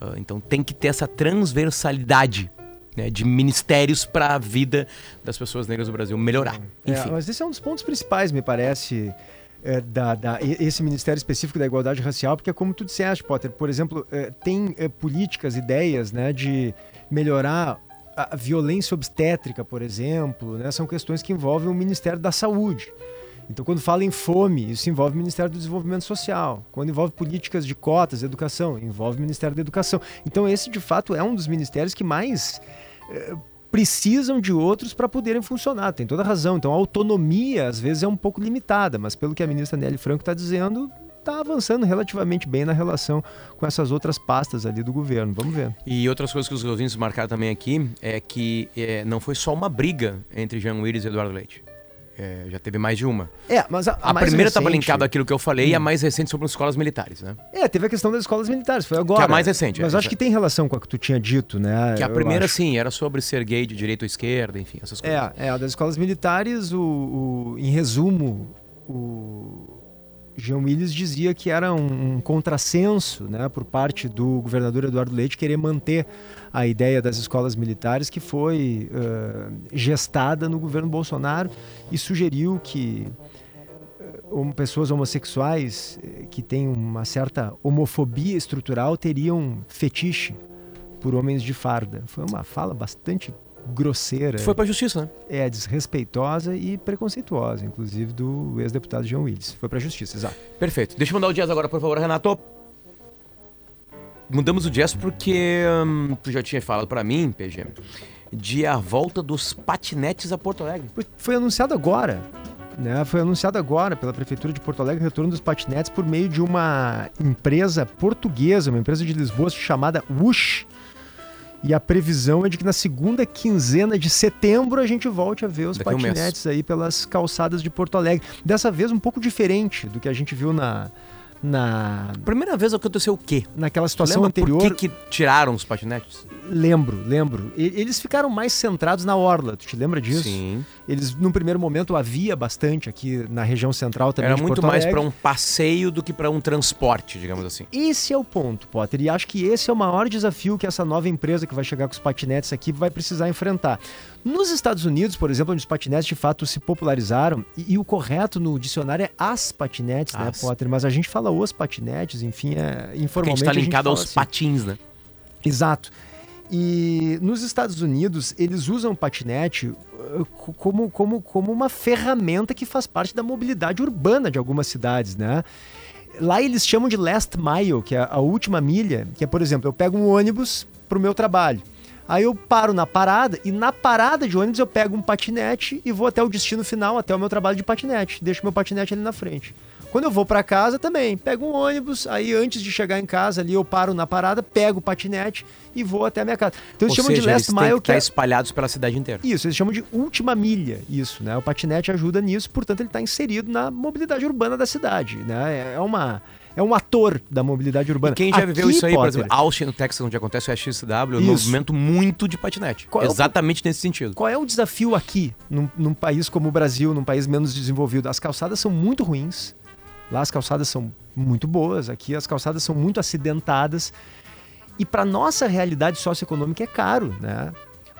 Uh, então tem que ter essa transversalidade né, de ministérios para a vida das pessoas negras do Brasil melhorar. É, mas esse é um dos pontos principais, me parece. É, da, da, esse Ministério Específico da Igualdade Racial, porque é como tu disseste, Potter, por exemplo, é, tem é, políticas, ideias né, de melhorar a violência obstétrica, por exemplo, né, são questões que envolvem o Ministério da Saúde. Então, quando fala em fome, isso envolve o Ministério do Desenvolvimento Social. Quando envolve políticas de cotas, educação, envolve o Ministério da Educação. Então, esse de fato é um dos ministérios que mais eh, precisam de outros para poderem funcionar. Tem toda razão. Então, a autonomia às vezes é um pouco limitada, mas pelo que a ministra Nelly Franco está dizendo, está avançando relativamente bem na relação com essas outras pastas ali do governo. Vamos ver. E outras coisas que os ouvintes marcaram também aqui é que é, não foi só uma briga entre Jean Willis e Eduardo Leite. É, já teve mais de uma. É, mas a, A, mais primeira estava linkada àquilo que eu falei e a Hum. mais recente sobre as escolas militares, né? É, teve a questão das escolas militares, foi agora. Que é a mais recente, Mas é, acho que tem relação com a que tu tinha dito, né? Que a eu primeira, acho. sim, era sobre ser gay de direita ou esquerda, enfim, essas coisas. É, é, a das escolas militares, o, o- em resumo, o Willis dizia que era um, um contrassenso né, por parte do governador Eduardo Leite querer manter a ideia das escolas militares que foi ãh, gestada no governo Bolsonaro e sugeriu que hom- pessoas homossexuais que têm uma certa homofobia estrutural teriam fetiche por homens de farda. Foi uma fala bastante grosseira. Foi pra justiça, né? É desrespeitosa e preconceituosa, inclusive do ex-deputado João Willis. Foi pra justiça, exato. Perfeito. Deixa eu mandar o jazz agora, por favor, Renato. Mudamos o jazz porque hum, tu já tinha falado pra mim, PG, de a volta dos patinetes a Porto Alegre. Foi- Foi anunciado agora, né? Foi anunciado agora pela prefeitura de Porto Alegre o retorno dos patinetes por meio de uma empresa portuguesa, uma empresa de Lisboa chamada Wush. E a previsão é de que na segunda quinzena de setembro a gente volte a ver os Daqui a um patinetes aí pelas calçadas de Porto Alegre. Dessa vez um pouco diferente do que a gente viu na na Primeira vez aconteceu o quê? naquela Tu situação anterior. por que, que tiraram os patinetes? Lembro, lembro. E- Eles ficaram mais centrados na orla. Tu te lembra disso? Sim. Eles, num primeiro momento, havia bastante aqui na região central também Era muito mais pra um passeio do que pra um transporte, digamos assim. Esse é o ponto, Potter. E acho que esse é o maior desafio que essa nova empresa que vai chegar com os patinetes aqui vai precisar enfrentar. Nos Estados Unidos, por exemplo, onde os patinetes de fato se popularizaram, e, e o correto no dicionário é as patinetes, né, As. Potter? Mas a gente fala os patinetes, enfim, é, Porque a informalmente. gente tá gente linkado fala aos assim. patins, né? Exato. E nos Estados Unidos, eles usam patinete uh, co- como, como, como uma ferramenta que faz parte da mobilidade urbana de algumas cidades, né? Lá eles chamam de last mile, que é a última milha, que é, por exemplo, eu pego um ônibus para o meu trabalho. Aí eu paro na parada e na parada de ônibus eu pego um patinete e vou até o destino final, até o meu trabalho de patinete. Deixo meu patinete ali na frente. Quando eu vou para casa também, pego um ônibus, aí antes de chegar em casa ali eu paro na parada, pego o patinete e vou até a minha casa. Então eles Ou chamam seja, de eles last que mile, que estar é espalhados pela cidade inteira. isso, eles chamam de última milha, isso, né? O patinete ajuda nisso, portanto ele está inserido na mobilidade urbana da cidade, né? É uma é um ator da mobilidade urbana. E quem já viveu Aqui, isso aí, por Potter, exemplo, Austin, no Texas, onde acontece o XW, é um movimento muito de patinete. Qual é o- Exatamente nesse sentido. Qual é o desafio aqui, num, num país como o Brasil, num país menos desenvolvido? As calçadas são muito ruins. Lá as calçadas são muito boas, aqui as calçadas são muito acidentadas. E para nossa realidade socioeconômica é caro, né?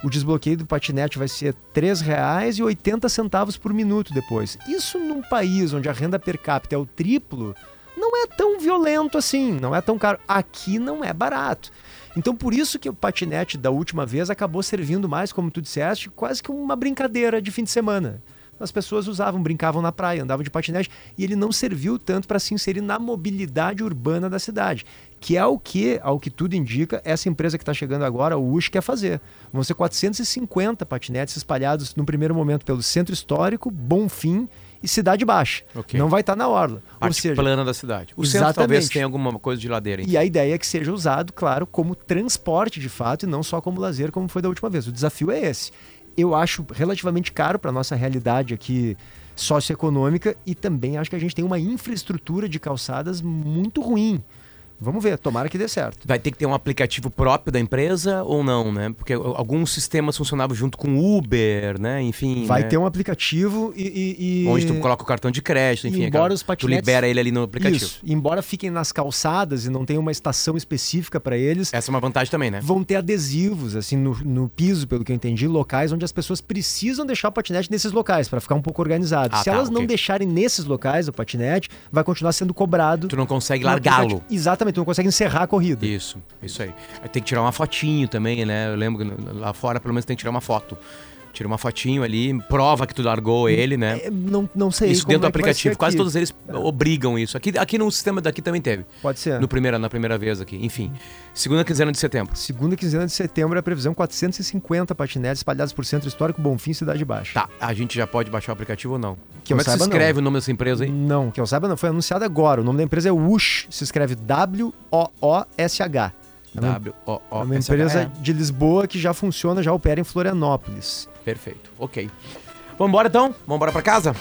O desbloqueio do patinete vai ser R$ 3,80 por minuto depois. Isso num país onde a renda per capita é o triplo, não é tão violento assim, não é tão caro. Aqui não é barato. Então por isso que o patinete da última vez acabou servindo mais, como tu disseste, quase que uma brincadeira de fim de semana. As pessoas usavam, brincavam na praia, andavam de patinete e ele não serviu tanto para se inserir na mobilidade urbana da cidade, que é o que, ao que tudo indica, essa empresa que está chegando agora, o USH, quer fazer. Vão ser 450 patinetes espalhados no primeiro momento pelo centro histórico, Bonfim e Cidade Baixa. Ok. Não vai estar na orla. Ou Parte seja, plana da cidade. O centro Exatamente. talvez tenha alguma coisa de ladeira. e a ideia é que seja usado, claro, como transporte de fato e não só como lazer, como foi da última vez. O desafio é esse. Eu acho relativamente caro para nossa realidade aqui socioeconômica e também acho que a gente tem uma infraestrutura de calçadas muito ruim. Vamos ver, tomara que dê certo. Vai ter que ter um aplicativo próprio da empresa ou não, né? Porque alguns sistemas funcionavam junto com Uber, né? Enfim. Vai né? ter um aplicativo e. e- e- Onde tu coloca o cartão de crédito, enfim. embora aquela- os Tu patinetes- libera ele ali no aplicativo. Isso. Embora fiquem nas calçadas e não tenha uma estação específica para eles, Essa é uma vantagem também, né? vão ter adesivos assim no, no piso, pelo que eu entendi, locais onde as pessoas precisam deixar o patinete nesses locais para ficar um pouco organizado. Ah, Se tá, elas não ok. deixarem nesses locais o patinete, vai continuar sendo cobrado. Tu não consegue largá-lo. aplicativo. Exatamente, tu não consegue encerrar a corrida. Isso, isso aí. Tem que tirar uma fotinho também, né? Eu lembro que lá fora pelo menos tem que tirar uma foto Tira uma fotinho ali, prova que tu largou ele, né? É, não, não sei. Isso dentro do é vai aplicativo. Quase todos eles obrigam isso. Aqui, aqui no sistema daqui também teve. Pode ser. No primeira, na primeira vez aqui. Enfim. Segunda quinzena de setembro. Segunda quinzena de setembro, a previsão 450 patinetes espalhados por Centro Histórico, Bonfim, Cidade Baixa. Tá, a gente já pode baixar o aplicativo ou não? Que Como é que se saiba, não. escreve o nome dessa empresa aí? Não, que eu saiba não, foi anunciado agora. O nome da empresa é WUSH, se escreve W-O-O-S-H. É uma, W-O-O. é uma essa- empresa é, de Lisboa que já funciona, já opera em Florianópolis. Perfeito, ok. Vambora então? Vambora pra casa?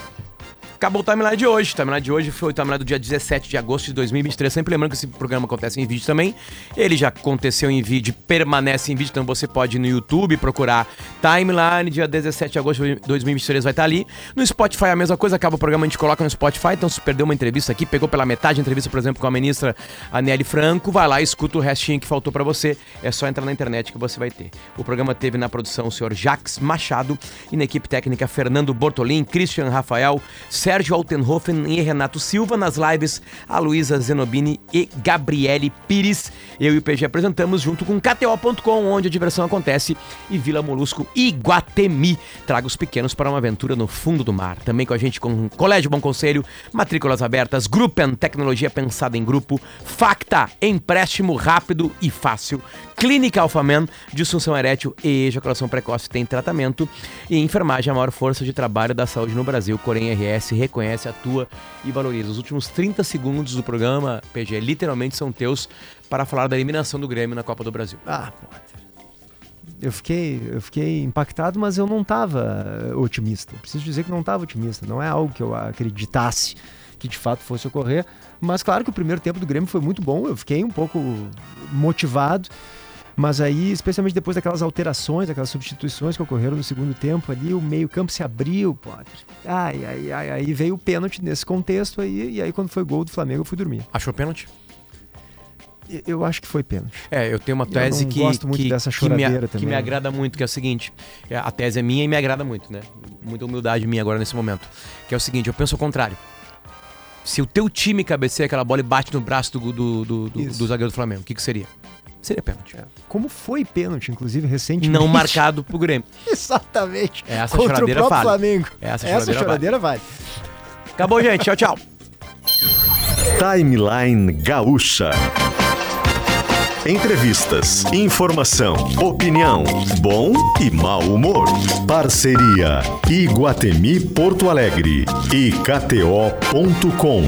Acabou o timeline de hoje. O timeline de hoje foi o timeline do dia 17 de agosto de 2023. Sempre lembrando que esse programa acontece em vídeo também. Ele já aconteceu em vídeo, permanece em vídeo, então você pode ir no YouTube procurar timeline. Dia 17 de agosto de 2023 vai estar ali. No Spotify a mesma coisa, acaba o programa, a gente coloca no Spotify. Então se perdeu uma entrevista aqui, pegou pela metade a entrevista, por exemplo, com a ministra Aniele Franco, vai lá e escuta o restinho que faltou pra você. É só entrar na internet que você vai ter. O programa teve na produção o senhor Jax Machado e na equipe técnica Fernando Bortolin, Christian Rafael, Altenhofen e Renato Silva. Nas lives, a Luísa Zenobini e Gabriele Pires. Eu e o PG apresentamos junto com KTO.com, onde a diversão acontece, e Vila Molusco e Guatemi. Traga os pequenos para uma aventura no fundo do mar. Também com a gente com Colégio Bom Conselho, matrículas abertas, Gruppen, tecnologia pensada em grupo, Facta, empréstimo rápido e fácil, Clínica Alphaman, disfunção erétil e ejaculação precoce tem tratamento e enfermagem é a maior força de trabalho da saúde no Brasil. Corém RS reconhece, atua e valoriza. Os últimos 30 segundos do programa, PG, literalmente são teus para falar da eliminação do Grêmio na Copa do Brasil. Ah, Potter. Eu fiquei, eu fiquei impactado, mas eu não estava otimista. Preciso dizer que não estava otimista. Não é algo que eu acreditasse que de fato fosse ocorrer. Mas claro que o primeiro tempo do Grêmio foi muito bom. Eu fiquei um pouco motivado. Mas aí, especialmente depois daquelas alterações, aquelas substituições que ocorreram no segundo tempo ali, o meio-campo se abriu, Potter. Ai, ai, ai, aí veio o pênalti nesse contexto aí, e aí quando foi gol do Flamengo eu fui dormir. Achou pênalti? Eu acho que foi pênalti. É, eu tenho uma tese que, gosto muito que, dessa que, me, que me agrada muito, que é o seguinte: é, a tese é minha e me agrada muito, né? Muita humildade minha agora nesse momento. Que é o seguinte: eu penso ao contrário. Se o teu time cabeceia aquela bola e bate no braço do, do, do, do- do zagueiro do Flamengo, o que, que seria? Seria pênalti. Como foi pênalti, inclusive, recentemente. Não [LAUGHS] marcado pro Grêmio. Exatamente. Essa Contra o choradeira próprio vale. Flamengo. Essa Essa choradeira choradeira vale. Acabou, gente. Tchau, tchau. Timeline Gaúcha. Entrevistas, informação, opinião, bom e mau humor. Parceria Iguatemi Porto Alegre e KTO.com.